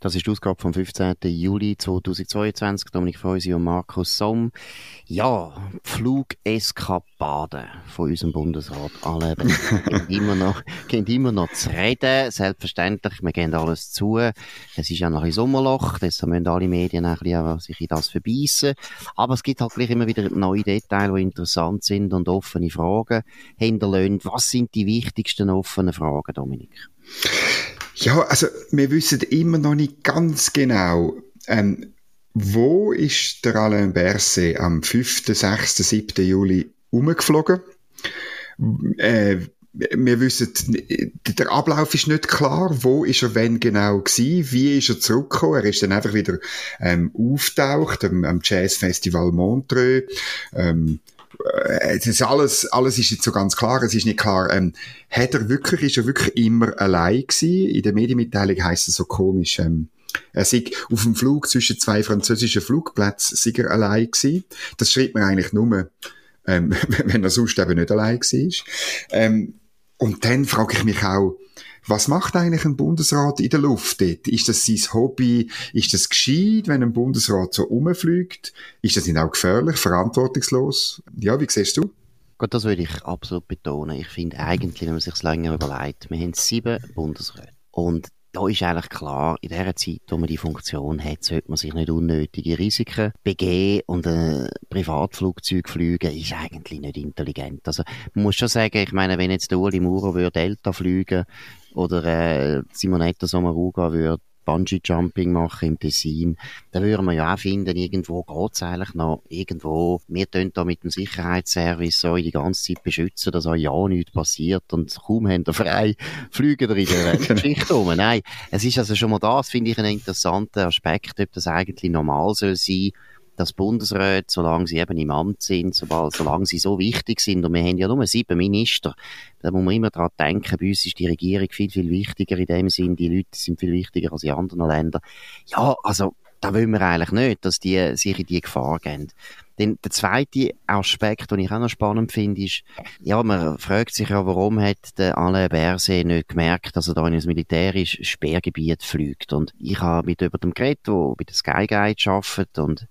Das ist die Ausgabe vom 15. Juli 2022. Dominik Feusi und Markus Somm. Ja, Flugeskapaden von unserem Bundesrat. Alle gehen immer noch, gehen immer noch zu reden. Selbstverständlich, wir gehen alles zu. Es ist ja noch ein Sommerloch, deshalb müssen alle Medien ein bisschen sich in das verbeissen. Aber es gibt halt gleich immer wieder neue Details, die interessant sind und offene Fragen hinterlassen. Was sind die wichtigsten offenen Fragen, Dominik? Ja, also wir wissen immer noch nicht ganz genau, ähm, wo ist der Alain Berset am 5., 6., 7. Juli umgeflogen? Äh, wir wissen, der Ablauf ist nicht klar. Wo ist er wenn genau gewesen? Wie ist er zurückgekommen? Er ist dann einfach wieder ähm, auftaucht am, am Jazzfestival Montreux. Ähm, äh, das alles, alles ist nicht so ganz klar. Es ist nicht klar, ähm, hat er wirklich, ist er wirklich immer allein gewesen? In der Medienmitteilung heisst es so komisch, ähm, er sei auf dem Flug zwischen zwei französischen Flugplätzen sei er allein gewesen. Das schreibt man eigentlich nur, ähm, wenn er sonst eben nicht allein war. Ähm, und dann frage ich mich auch, was macht eigentlich ein Bundesrat in der Luft dort? Ist das sein Hobby? Ist das gescheit, wenn ein Bundesrat so rumfliegt? Ist das nicht auch gefährlich, verantwortungslos? Ja, wie siehst du? Gut, das würde ich absolut betonen. Ich finde eigentlich, wenn man sich länger überlegt, wir haben sieben Bundesräte. Und da ist eigentlich klar, in der Zeit, wo man die Funktion hat, sollte man sich nicht unnötige Risiken begeben und ein Privatflugzeug fliegen ist eigentlich nicht intelligent. Also, man muss schon sagen, ich meine, wenn jetzt der Uli Maurer würde Delta fliegen oder äh, Simonetta Sommaruga würde Bungee-Jumping machen im Tessin, dann würden wir ja auch finden, irgendwo geht's eigentlich noch, irgendwo, wir tun da mit dem Sicherheitsservice so die ganze Zeit beschützen, dass auch ja nichts passiert und kaum haben wir frei, fliegen wir in der. Geschichte um. Nein, es ist also schon mal das, finde ich, ein interessanter Aspekt, ob das eigentlich normal soll sein, dass Bundesräte, solange sie eben im Amt sind, sobald, solange sie so wichtig sind, und wir haben ja nur sieben Minister, da muss man immer daran denken, bei uns ist die Regierung viel, viel wichtiger in dem Sinn, die Leute sind viel wichtiger als in anderen Ländern. Ja, also, da wollen wir eigentlich nicht, dass die sich in die Gefahr gehen. Denn der zweite Aspekt, den ich auch noch spannend finde, ist, ja, man fragt sich ja, warum hat der Alain Berset nicht gemerkt, dass er da in ein militärisches Sperrgebiet fliegt. Und ich habe mit jemandem geredet, der bei der Sky Guide arbeitet und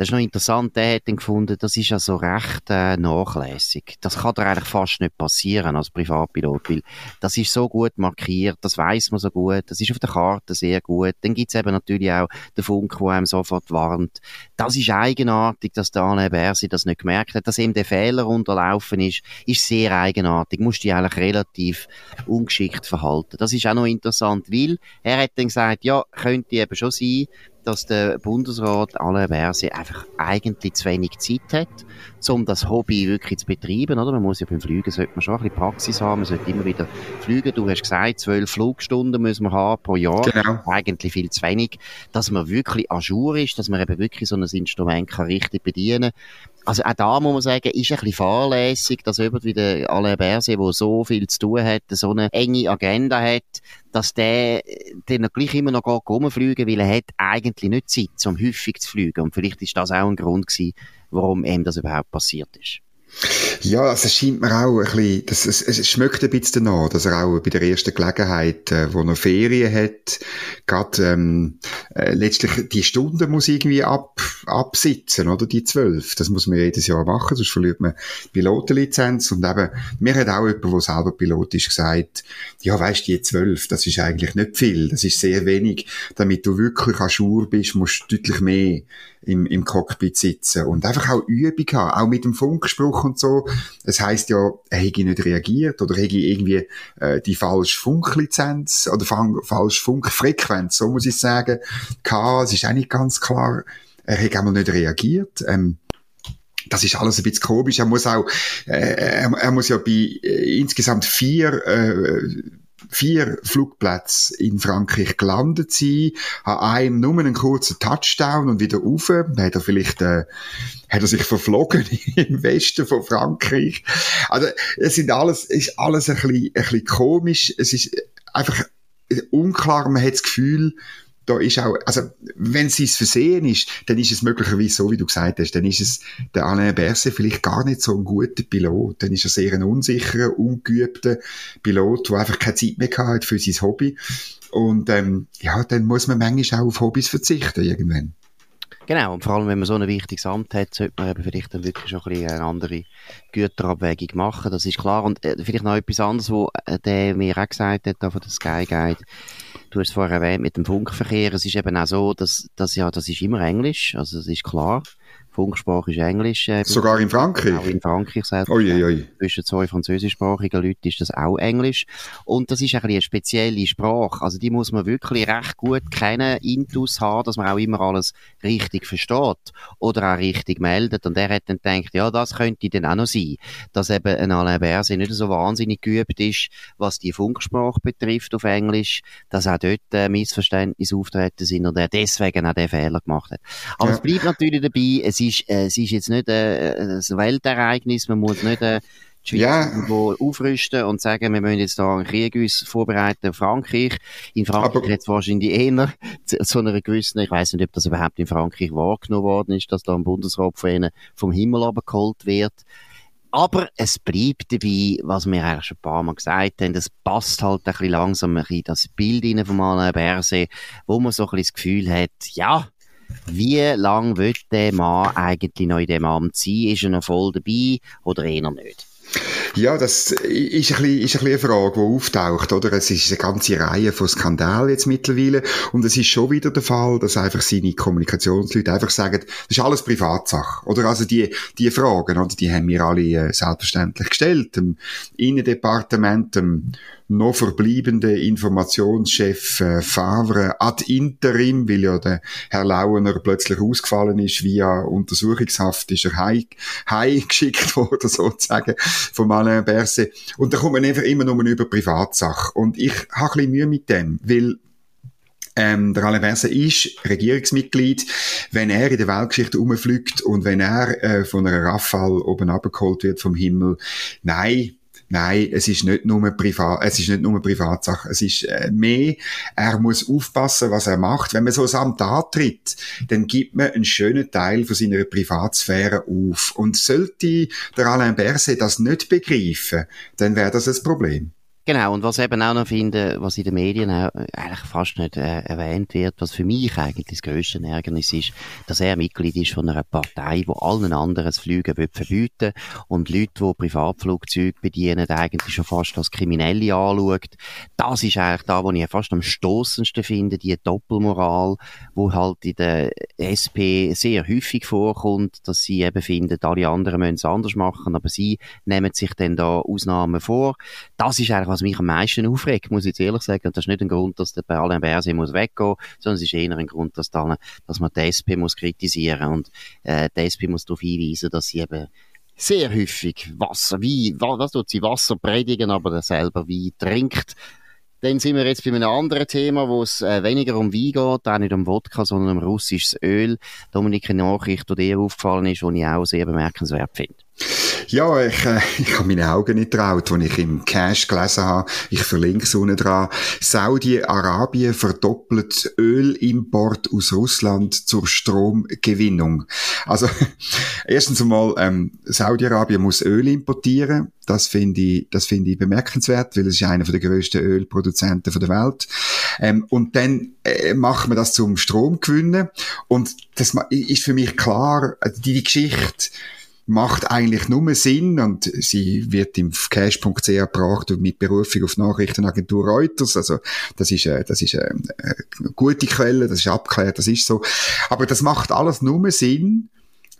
das ist noch interessant, der hat dann gefunden, das ist ja so recht äh, nachlässig. Das kann dir eigentlich fast nicht passieren als Privatpilot, weil das ist so gut markiert, das weiß man so gut, das ist auf der Karte sehr gut. Dann gibt's eben natürlich auch den Funk, der einem sofort warnt. Das ist eigenartig, dass der Alain Bersi das nicht gemerkt hat, dass ihm der Fehler unterlaufen ist, ist sehr eigenartig. Musst dich eigentlich relativ ungeschickt verhalten. Das ist auch noch interessant, weil er hat dann gesagt, ja, könnte eben schon sein, dass der Bundesrat alle Verse einfach eigentlich zu wenig Zeit hat, um das Hobby wirklich zu betreiben, oder? Man muss ja beim Fliegen, sollte man schon ein bisschen Praxis haben, man sollte immer wieder fliegen. Du hast gesagt, zwölf Flugstunden müssen wir haben pro Jahr. Genau. Eigentlich viel zu wenig. Dass man wirklich à jour ist, dass man eben wirklich so ein Instrument kann richtig bedienen also auch da muss man sagen, ist ein bisschen fahrlässig, dass jemand wie der Alain Berset, der so viel zu tun hat, so eine enge Agenda hat, dass der dann gleich immer noch rumfliegen, weil er hat eigentlich nicht Zeit, um häufig zu fliegen. Und vielleicht ist das auch ein Grund gewesen, warum ihm das überhaupt passiert ist. Ja, also es scheint mir auch ein bisschen, das, es, es schmeckt ein bisschen danach, dass er auch bei der ersten Gelegenheit, äh, wo er Ferien hat, gerade ähm, äh, letztlich die Stunden muss irgendwie ab, absitzen, oder? Die zwölf. Das muss man jedes Jahr machen, sonst verliert man Pilotenlizenz. Und eben, mir hat auch jemand, der selber Pilot ist, gesagt, ja, weißt die zwölf, das ist eigentlich nicht viel, das ist sehr wenig. Damit du wirklich an Schur bist, musst du deutlich mehr im, im Cockpit sitzen und einfach auch Übung haben, auch mit dem Funkspruch und so. Es heißt ja, er hätte nicht reagiert oder hätte irgendwie äh, die falsche Funklizenz oder falsche Funkfrequenz, so muss ich sagen, Es ist auch nicht ganz klar, er hätte einmal nicht reagiert. Ähm, das ist alles ein bisschen komisch. Er muss auch, äh, er, er muss ja bei äh, insgesamt vier äh, vier Flugplätze in Frankreich gelandet sein, an einem nur einen kurzen Touchdown und wieder rauf. Dann hat er vielleicht, äh, hat er sich verflogen im Westen von Frankreich. Also, es sind alles, ist alles ein bisschen, ein bisschen komisch. Es ist einfach unklar. Man hat das Gefühl, da ist auch, also, wenn es ins Versehen ist, dann ist es möglicherweise so, wie du gesagt hast, dann ist es der Alain Berset vielleicht gar nicht so ein guter Pilot. Dann ist er sehr ein unsicherer, ungeübter Pilot, der einfach keine Zeit mehr hat für sein Hobby. Und, ähm, ja, dann muss man manchmal auch auf Hobbys verzichten, irgendwann. Genau, und vor allem, wenn man so ein wichtiges Amt hat, sollte man eben vielleicht dann wirklich schon ein eine andere Güterabwägung machen, das ist klar. Und äh, vielleicht noch etwas anderes, was äh, der mir auch gesagt hat, von der Sky Guide, du hast es vorher erwähnt, mit dem Funkverkehr, es ist eben auch so, dass, dass ja, das ist immer Englisch, also das ist klar. Funksprache ist Englisch. Äh, Sogar in Frankreich? Auch in Frankreich selbst. Oi, oi. Zwischen zwei französischsprachigen Leuten ist das auch Englisch. Und das ist ein eine spezielle Sprache. Also die muss man wirklich recht gut kennen, intus haben, dass man auch immer alles richtig versteht oder auch richtig meldet. Und er hat dann gedacht, ja, das könnte dann auch noch sein, dass eben ein Alain Berset nicht so wahnsinnig geübt ist, was die Funksprache betrifft auf Englisch, dass auch dort äh, Missverständnisse auftreten sind und er deswegen auch den Fehler gemacht hat. Aber ja. es bleibt natürlich dabei, es ist, äh, es ist jetzt nicht äh, ein Weltereignis, man muss nicht äh, die Schweiz ja. irgendwo aufrüsten und sagen, wir müssen jetzt da einen Krieg uns vorbereiten auf Frankreich. In Frankreich hat es wahrscheinlich eher zu einer gewissen, ich weiß nicht, ob das überhaupt in Frankreich wahrgenommen worden ist, dass da ein Bundesrat von ihnen vom Himmel abgeholt wird. Aber es bleibt dabei, was wir eigentlich schon ein paar Mal gesagt haben, es passt halt ein bisschen langsam in das Bild rein vom Alain Berset, wo man so ein bisschen das Gefühl hat, ja, wie lange wird der Mann eigentlich noch in dem Amt sein? Ist er noch voll dabei oder eher nicht? Ja, das ist ein bisschen, ist ein bisschen eine Frage, die auftaucht, oder? Es ist eine ganze Reihe von Skandalen jetzt mittlerweile. Und es ist schon wieder der Fall, dass einfach seine Kommunikationsleute einfach sagen, das ist alles Privatsache, oder? Also die, die Fragen, oder? Die haben wir alle äh, selbstverständlich gestellt. Im Innendepartement, im noch verbleibende Informationschef äh, Favre ad interim, weil ja der Herr Lauener plötzlich ausgefallen ist, via Untersuchungshaft ist er heim, heim geschickt worden, sozusagen, von Alain Berset. Und da kommt man einfach immer nur über Privatsache. Und ich habe ein bisschen Mühe mit dem, weil ähm, der Alain Berset ist Regierungsmitglied. Wenn er in der Weltgeschichte umfliegt und wenn er äh, von einer Rafale oben abgeholt wird vom Himmel, nein, Nein, es ist nicht nur privat, es ist nicht nur Privatsache. Es ist äh, mehr, er muss aufpassen, was er macht. Wenn man so ein Amt antritt, dann gibt man einen schönen Teil von seiner Privatsphäre auf. Und sollte der Alain Berset das nicht begreifen, dann wäre das ein Problem. Genau, und was eben auch noch finde, was in den Medien auch eigentlich fast nicht äh, erwähnt wird, was für mich eigentlich das grösste Ärgernis ist, dass er Mitglied ist von einer Partei, wo allen anderen das Fliegen will verbieten und Leute, die Privatflugzeuge bedienen, eigentlich schon fast als Kriminelle anschaut. Das ist eigentlich da, wo ich fast am stoßendsten finde, die Doppelmoral, wo halt in der SP sehr häufig vorkommt, dass sie eben finden, alle anderen müssen es anders machen, aber sie nehmen sich dann da Ausnahmen vor. Das ist eigentlich was mich am meisten aufregt, muss ich jetzt ehrlich sagen. Und das ist nicht ein Grund, dass der Alain Berset muss weggehen, sondern es ist eher ein Grund, dass, da, dass man die SP muss kritisieren und äh, die SP muss darauf hinweisen, dass sie eben sehr häufig Wasser, wie, was tut sie Wasser predigen, aber selber wie trinkt. Dann sind wir jetzt bei einem anderen Thema, wo es äh, weniger um Wein geht, auch nicht um Wodka, sondern um russisches Öl. Dominik, eine Nachricht, die dir aufgefallen ist, die ich auch sehr bemerkenswert finde. Ja, ich, äh, ich habe meine Augen nicht traut, als ich im Cash gelesen habe. Ich verlinke es unten dran. Saudi-Arabien verdoppelt Ölimport aus Russland zur Stromgewinnung. Also, erstens einmal, ähm, Saudi-Arabien muss Öl importieren. Das finde ich, das finde ich bemerkenswert, weil es ist einer der grössten Ölproduzenten der Welt. Ähm, und dann äh, macht man das zum Stromgewinnen. Und das ist für mich klar, die, die Geschichte, macht eigentlich nur Sinn und sie wird im cash.ch gebracht mit Berufung auf Nachrichtenagentur Reuters. Also das ist, äh, das ist äh, eine gute Quelle, das ist abgeklärt, das ist so. Aber das macht alles nur Sinn,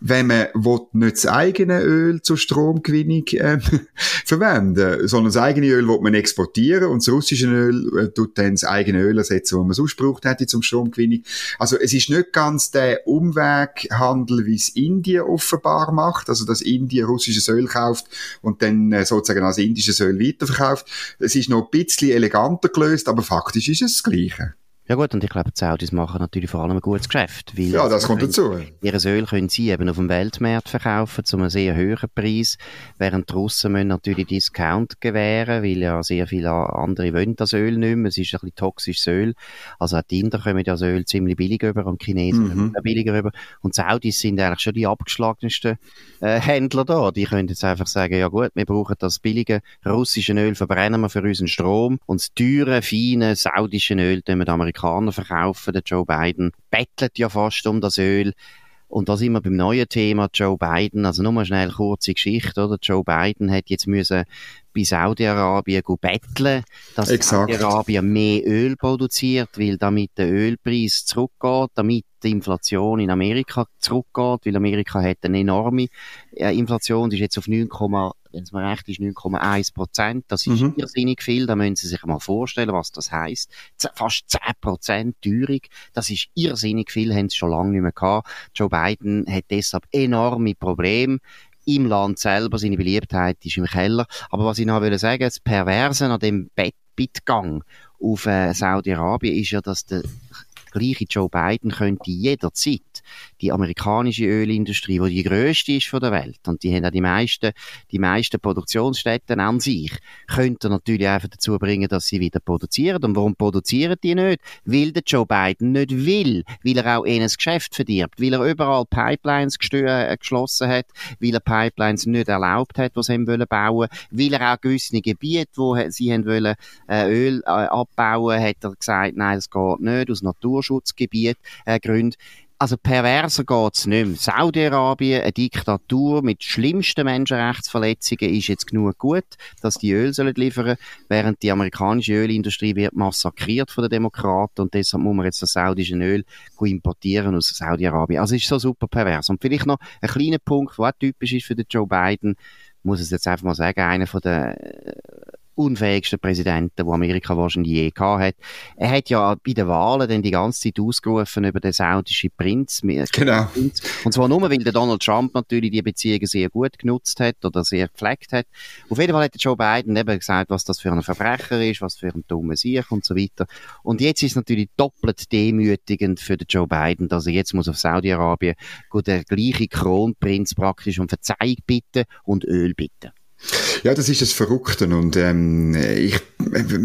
wenn man will, nicht das eigene Öl zur Stromgewinnung äh, verwenden sondern das eigene Öl will man exportieren und das russische Öl äh, tut dann das eigene Öl ersetzen, das man sonst braucht hätte zum Stromgewinnung. Also es ist nicht ganz der Umweghandel, wie es Indien offenbar macht, also dass Indien russisches Öl kauft und dann äh, sozusagen als indisches Öl weiterverkauft. Es ist noch ein bisschen eleganter gelöst, aber faktisch ist es das Gleiche. Ja gut, und ich glaube, die Saudis machen natürlich vor allem ein gutes Geschäft. Weil ja, das kommt dazu. Ihr Öl können sie eben auf dem Weltmarkt verkaufen zu einem sehr hohen Preis, während die Russen müssen natürlich Discount gewähren, weil ja sehr viele andere wollen das Öl nicht mehr. Es ist ein bisschen toxisches Öl. Also auch die Inder kommen das Öl ziemlich billig über und die Chinesen mhm. billiger über. Und die Saudis sind eigentlich schon die abgeschlagensten äh, Händler da. Die können jetzt einfach sagen, ja gut, wir brauchen das billige russische Öl, verbrennen wir für unseren Strom und das teure, feine saudische Öl, den wir den Amerikanern verkaufen. Der Joe Biden bettelt ja fast um das Öl. Und da sind wir beim neuen Thema Joe Biden. Also nur mal schnell kurze Geschichte, oder? Joe Biden hat jetzt müssen bei Saudi-Arabien betteln, dass Saudi-Arabien mehr Öl produziert, weil damit der Ölpreis zurückgeht, damit die Inflation in Amerika zurückgeht, weil Amerika hat eine enorme äh, Inflation, die ist jetzt auf 9, wenn es mir recht ist, 9,1 Prozent. Das ist mhm. irrsinnig viel. Da müssen Sie sich mal vorstellen, was das heißt. Fast 10 Prozent Teuerung. Das ist irrsinnig viel, haben Sie schon lange nicht mehr gehabt. Joe Biden hat deshalb enorme Probleme im Land selber, seine Beliebtheit ist im Keller. Aber was ich noch will sagen, das Perverse an dem Bittgang auf äh, Saudi-Arabien ist ja, dass der gleiche Joe Biden könnte jederzeit die amerikanische Ölindustrie, die die grösste ist von der Welt, und die haben auch die meisten, die meisten Produktionsstätten an sich, könnte natürlich einfach dazu bringen, dass sie wieder produzieren. Und warum produzieren die nicht? Weil der Joe Biden nicht will, weil er auch das Geschäft verdirbt, weil er überall Pipelines äh, geschlossen hat, weil er Pipelines nicht erlaubt hat, was sie bauen wollen, weil er auch gewisse Gebiete, wo sie haben wollen, äh, Öl äh, abbauen, hat er gesagt, nein, das geht nicht, aus Naturschutzgebiet äh, Gründen. Also perverser geht's nicht mehr. Saudi-Arabien, eine Diktatur mit schlimmsten Menschenrechtsverletzungen, ist jetzt genug gut, dass die Öl sollen liefern, während die amerikanische Ölindustrie wird massakriert von den Demokraten und deshalb muss man jetzt das saudische Öl importieren aus Saudi-Arabien. Also ist so super pervers. Und vielleicht noch ein kleiner Punkt, der auch typisch ist für den Joe Biden, muss es jetzt einfach mal sagen, einer von den unfähigsten Präsidenten, wo Amerika wahrscheinlich je gehabt hat. Er hat ja bei den Wahlen dann die ganze Zeit ausgerufen über den saudischen Prinz. Genau. Und zwar nur, weil der Donald Trump natürlich die Beziehungen sehr gut genutzt hat oder sehr gepflegt hat. Auf jeden Fall hat Joe Biden eben gesagt, was das für ein Verbrecher ist, was für ein dummer Sieg und so weiter. Und jetzt ist es natürlich doppelt demütigend für den Joe Biden, dass er jetzt muss auf Saudi-Arabien der gleiche Kronprinz praktisch um Verzeihung bitten und Öl bitten. Ja, das ist das Verrückte und ähm, ich,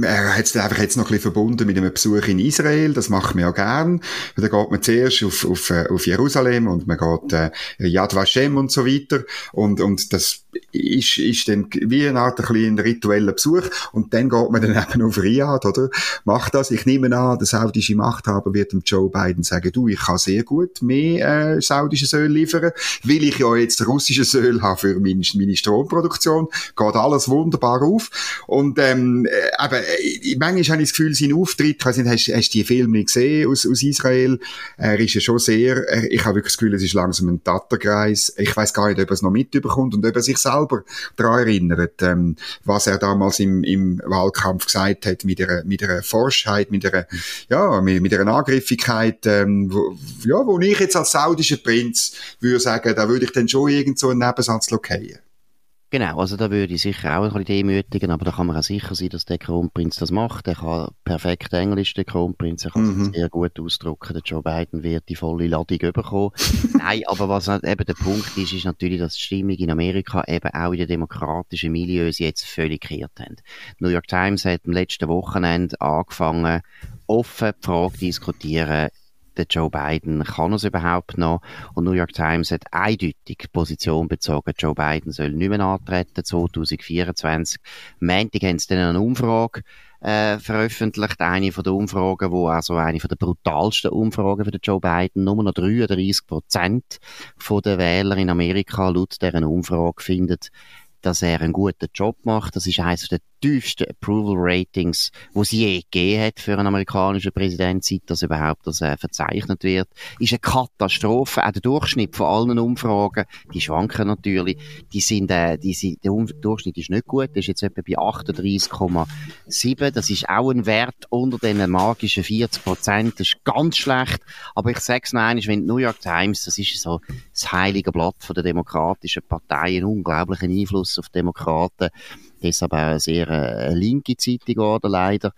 er hat es einfach jetzt noch ein bisschen verbunden mit einem Besuch in Israel, das macht man ja gern. Da geht man zuerst auf, auf, äh, auf Jerusalem und man geht äh, Yad Vashem und so weiter und, und das ist, ist dann wie eine Art ein bisschen ritueller Besuch und dann geht man dann eben auf Riyadh, oder? Macht das. Ich nehme an, der saudische Machthaber wird dem Joe Biden sagen, du, ich kann sehr gut mehr äh, saudisches Öl liefern, weil ich ja jetzt russisches Öl habe für meine, meine Stromproduktion, geht alles wunderbar auf und ähm, äh, eben, äh, manchmal habe ich das Gefühl, sein Auftritt, ich weiß nicht, hast, hast du die Filme gesehen aus, aus Israel? Er ist ja schon sehr, er, ich habe wirklich das Gefühl, es ist langsam ein Tatterkreis. Ich weiß gar nicht, ob er es noch mitbekommt und ob er sich selber daran erinnert, ähm, was er damals im, im Wahlkampf gesagt hat, mit einer, mit einer Forschheit, mit einer, ja, mit, mit einer Angriffigkeit, ähm, wo, ja, wo ich jetzt als saudischer Prinz würde sagen, da würde ich dann schon irgend so einen Nebensatz lokieren. Genau, also da würde ich sicher auch ein bisschen demütigen, aber da kann man auch sicher sein, dass der Kronprinz das macht. Er kann perfekt Englisch, der Kronprinz, er kann mhm. sich sehr gut ausdrücken. Der Joe Biden wird die volle Ladung bekommen. Nein, aber was eben der Punkt ist, ist natürlich, dass die Stimmung in Amerika eben auch in den demokratischen Milieus jetzt völlig gekehrt haben. Die New York Times hat am letzten Wochenende angefangen, offen die Frage diskutieren, der Joe Biden, kann es überhaupt noch? Und New York Times hat eindeutig Position bezogen, Joe Biden soll nicht mehr antreten 2024. Montag haben sie dann eine Umfrage äh, veröffentlicht, eine von den Umfragen, wo also eine von der brutalsten Umfragen für Joe Biden, nur noch 33 Prozent von den Wählern in Amerika laut deren Umfrage findet, dass er einen guten Job macht. Das ist eines der tiefsten Approval Ratings, wo sie je gegeben hat für einen amerikanischen Präsident, seit das überhaupt das, äh, verzeichnet wird. Ist eine Katastrophe. Auch der Durchschnitt von allen Umfragen, die schwanken natürlich, die sind, äh, die sind, der Durchschnitt ist nicht gut, der ist jetzt etwa bei 38,7. Das ist auch ein Wert unter den magischen 40 Prozent. Das ist ganz schlecht. Aber ich sag's noch einmal, wenn die New York Times, das ist so das heilige Blatt von der demokratischen Partei, einen unglaublichen Einfluss auf Demokraten, deshalb auch eine sehr äh, linke Zeitung geworden, leider.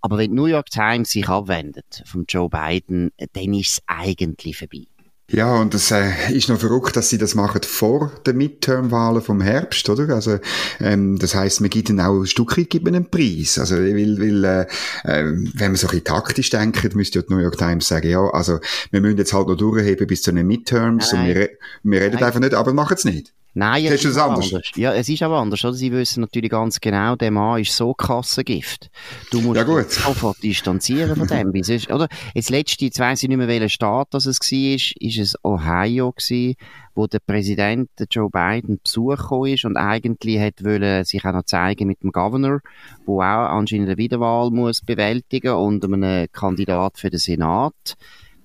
Aber wenn die New York Times sich abwendet vom Joe Biden, dann ist es eigentlich vorbei. Ja, und es äh, ist noch verrückt, dass sie das machen vor den Midterm-Wahlen vom Herbst, oder? Also, ähm, das heißt, man gibt ihnen auch ein Stück weit gibt einen Preis. Also, weil, weil äh, äh, wenn man so ein bisschen taktisch denkt, müsste ja die New York Times sagen, ja, also, wir müssen jetzt halt noch durchheben bis zu den Midterms Nein. und wir, wir reden Nein. einfach nicht, aber machen es nicht. Nein, es ist anders? anders? Ja, es ist aber anders. Oder? Sie wissen natürlich ganz genau, der Mann ist so Kassengift. Du musst ja, dich sofort distanzieren von dem. Sonst, oder? Jetzt letzte, jetzt weiss ich nicht mehr, welcher Staat das es war, ist es Ohio gewesen, wo der Präsident Joe Biden besuchen ist und eigentlich hat wollen sich auch noch zeigen mit dem Governor, wo auch anscheinend eine Wiederwahl muss bewältigen und einem Kandidat für den Senat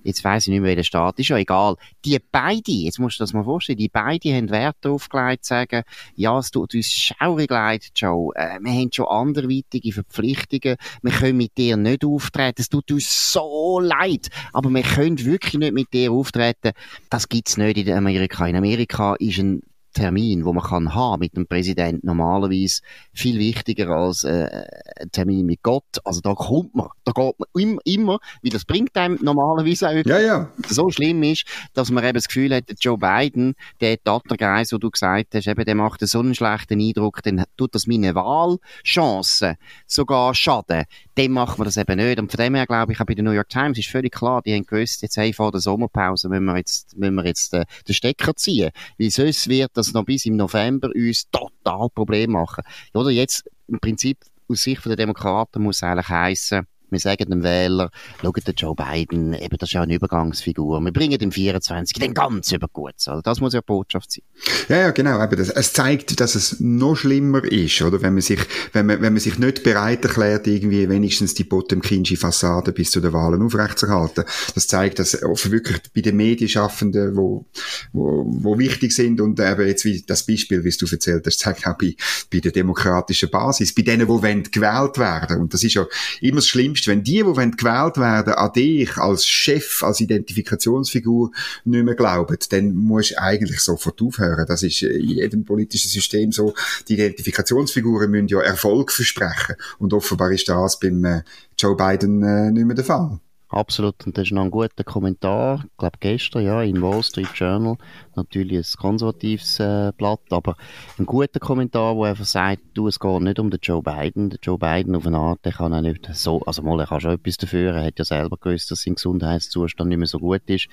jetzt weiss ich nicht mehr, welcher Staat, ist. Ja egal. Die beide, jetzt musst du das mal vorstellen, die beide haben Wert darauf gelegt, sagen, ja, es tut uns schaurig leid, Joe, äh, wir haben schon anderweitige Verpflichtungen, wir können mit dir nicht auftreten, es tut uns so leid, aber wir können wirklich nicht mit dir auftreten, das gibt's nicht in Amerika. In Amerika ist ein Termin, wo man kann haben mit dem Präsidenten normalerweise viel wichtiger als äh, ein Termin mit Gott. Also da kommt man, da geht man immer, immer weil das bringt einem normalerweise auch ja, ja. so schlimm ist, dass man eben das Gefühl hat, Joe Biden, der Tattergeist, wo du gesagt hast, eben, der macht so einen schlechten Eindruck, dann tut das meine Wahlchancen sogar schaden. Dem macht man das eben nicht. Und von dem her glaube ich, auch bei der New York Times ist völlig klar, die haben gewusst, jetzt hey, vor der Sommerpause müssen wir jetzt, müssen wir jetzt den, äh, den Stecker ziehen. Weil sonst wird das noch bis im November uns total Probleme machen. Oder jetzt im Prinzip aus Sicht der Demokraten muss eigentlich heißen, wir sagen dem Wähler, schaut der Joe Biden, eben, das ist ja eine Übergangsfigur. Wir bringen den 24 den ganz über gut. Also das muss ja Botschaft sein. Ja, ja, genau. Eben das, es zeigt, dass es noch schlimmer ist, oder? Wenn man sich, wenn man, wenn man sich nicht bereit erklärt, irgendwie wenigstens die Potemkinsche Fassade bis zu den Wahlen aufrechtzuerhalten. Das zeigt, dass wirklich bei den Medienschaffenden, wo, wo, wo wichtig sind und eben jetzt wie das Beispiel, wie du erzählt hast, zeigt auch bei, bei der demokratischen Basis, bei denen, die gewählt werden. Und das ist ja immer das Schlimmste Angst, wenn die, die gewählt werden, an dich als Chef, als Identifikationsfigur nicht mehr glauben, dann musst du eigentlich sofort aufhören. Das ist in jedem politischen System so. Die Identifikationsfiguren müssen ja Erfolg versprechen. Und offenbar ist das beim äh, Joe Biden äh, nicht mehr der Fall. Absolut. Und das ist noch ein guter Kommentar. Ich glaube, gestern, ja, im Wall Street Journal. Natürlich ein konservatives äh, Blatt, aber ein guter Kommentar, wo einfach sagt, du, es geht nicht um den Joe Biden. Der Joe Biden auf eine Art, der kann auch nicht so, also mal, er kann schon etwas dafür. Er hat ja selber gewusst, dass sein Gesundheitszustand nicht mehr so gut ist.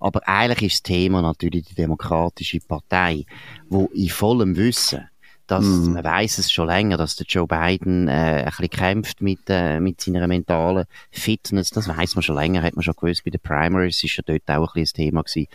Aber eigentlich ist das Thema natürlich die Demokratische Partei, wo in vollem Wissen dass mm. man weiß es schon länger, dass der Joe Biden äh, ein bisschen kämpft mit, äh, mit seiner mentalen Fitness. Das weiß man schon länger, hat man schon gewusst. Bei den Primaries ist ja dort auch ein bisschen das Thema gewesen.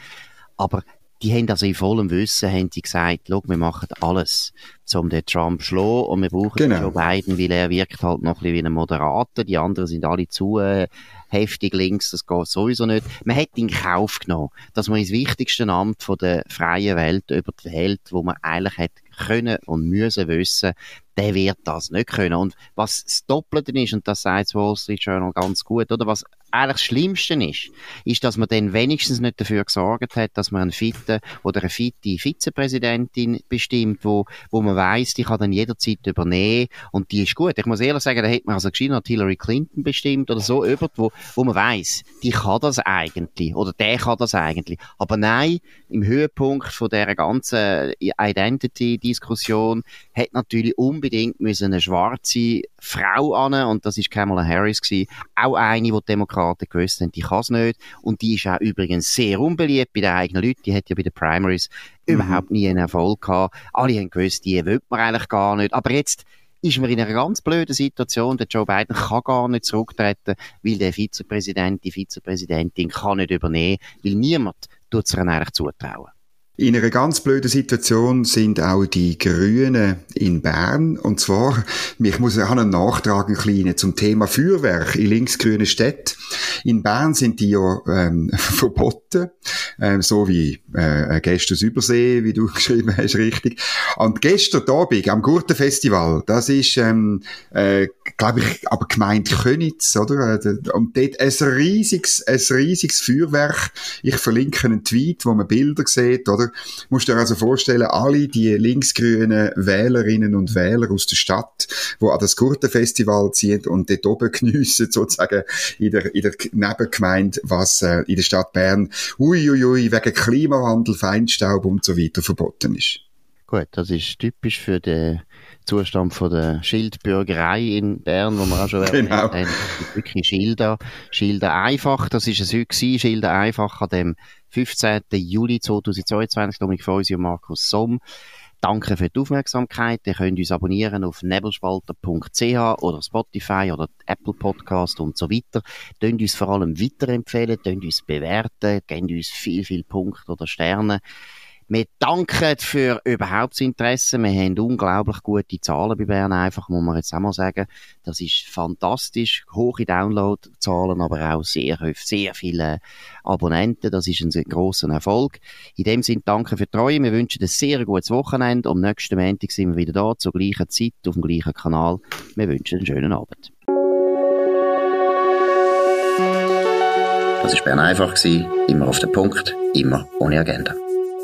Aber die haben also in vollem Wissen haben die gesagt, schau, wir machen alles, um den Trump zu schlagen und wir brauchen genau. Joe Biden, weil er wirkt halt noch ein bisschen wie ein Moderator. Die anderen sind alle zu äh, heftig links, das geht sowieso nicht. Man hat in Kauf genommen, dass man ins wichtigste Amt von der freien Welt über die Welt, wo man eigentlich hat können und müssen wissen, der wird das nicht können. Und was das Doppelte ist, und das sagt das Wall Street Journal ganz gut, oder was eigentlich das Schlimmste ist, ist, dass man dann wenigstens nicht dafür gesorgt hat, dass man einen fitten oder eine fitte Vizepräsidentin bestimmt, wo, wo man weiß, die kann dann jederzeit übernehmen und die ist gut. Ich muss ehrlich sagen, da hätte man also geschrieben Hillary Clinton bestimmt oder so, jemand, wo, wo man weiß, die kann das eigentlich oder der kann das eigentlich. Aber nein, im Höhepunkt von der ganzen Identity-Diskussion hat natürlich unbedingt müssen eine schwarze Frau an und das ist Kamala Harris gewesen, auch eine, die Demokraten Demokraten gewusst haben, die kann es nicht. Und die ist auch übrigens sehr unbeliebt bei den eigenen Leuten. Die hat ja bei den Primaries mhm. überhaupt nie einen Erfolg gehabt. Alle haben gewusst, die will man eigentlich gar nicht. Aber jetzt ist man in einer ganz blöden Situation. Der Joe Biden kann gar nicht zurücktreten, weil der Vizepräsident, die Vizepräsidentin kann nicht übernehmen, weil niemand tut es eigentlich zutrauen. In einer ganz blöden Situation sind auch die Grünen in Bern. Und zwar, ich muss habe einen Nachtrag einen kleinen zum Thema Feuerwerk in linksgrünen Städten. In Bern sind die ja ähm, verboten, ähm, so wie äh, Gäste Übersee, wie du geschrieben hast, richtig. Und gestern Abend am Gurtenfestival, das ist, ähm, äh, glaube ich, aber gemeint Könitz, oder? Äh, und dort ein riesiges, ein riesiges Feuerwerk. Ich verlinke einen Tweet, wo man Bilder sieht, oder? Musst dir also vorstellen, alle die linksgrünen Wählerinnen und Wähler aus der Stadt, wo an das Gurtenfestival ziehen und dort oben geniessen, sozusagen in der, in der Nebengemeinde, was äh, in der Stadt Bern, uiuiui, ui, wegen Klimawandel, Feinstaub und so weiter verboten ist. Gut, das ist typisch für den Zustand von der Schildbürgerei in Bern, wo wir auch schon genau. haben. Wirklich Schilder, Schilder einfach, das ist es heute gewesen, Schilder einfach an dem 15. Juli 2022, Dominik Feusi und Markus Somm. Danke für die Aufmerksamkeit. Ihr könnt uns abonnieren auf nebelspalter.ch oder Spotify oder Apple Podcast und so weiter. Könnt uns vor allem weiterempfehlen, könnt uns bewerten, gebt uns viel, viel Punkte oder Sterne. Wir danken für überhaupt das Interesse. Wir haben unglaublich gute Zahlen bei Bern einfach, muss man jetzt auch mal sagen. Das ist fantastisch. Hohe Downloadzahlen, aber auch sehr, sehr viele Abonnenten. Das ist ein grosser Erfolg. In dem Sinne danke für die Treue. Wir wünschen ein sehr gutes Wochenende. Am nächsten Montag sind wir wieder da, zur gleichen Zeit, auf dem gleichen Kanal. Wir wünschen einen schönen Abend. Das war Bern einfach. Immer auf den Punkt, immer ohne Agenda.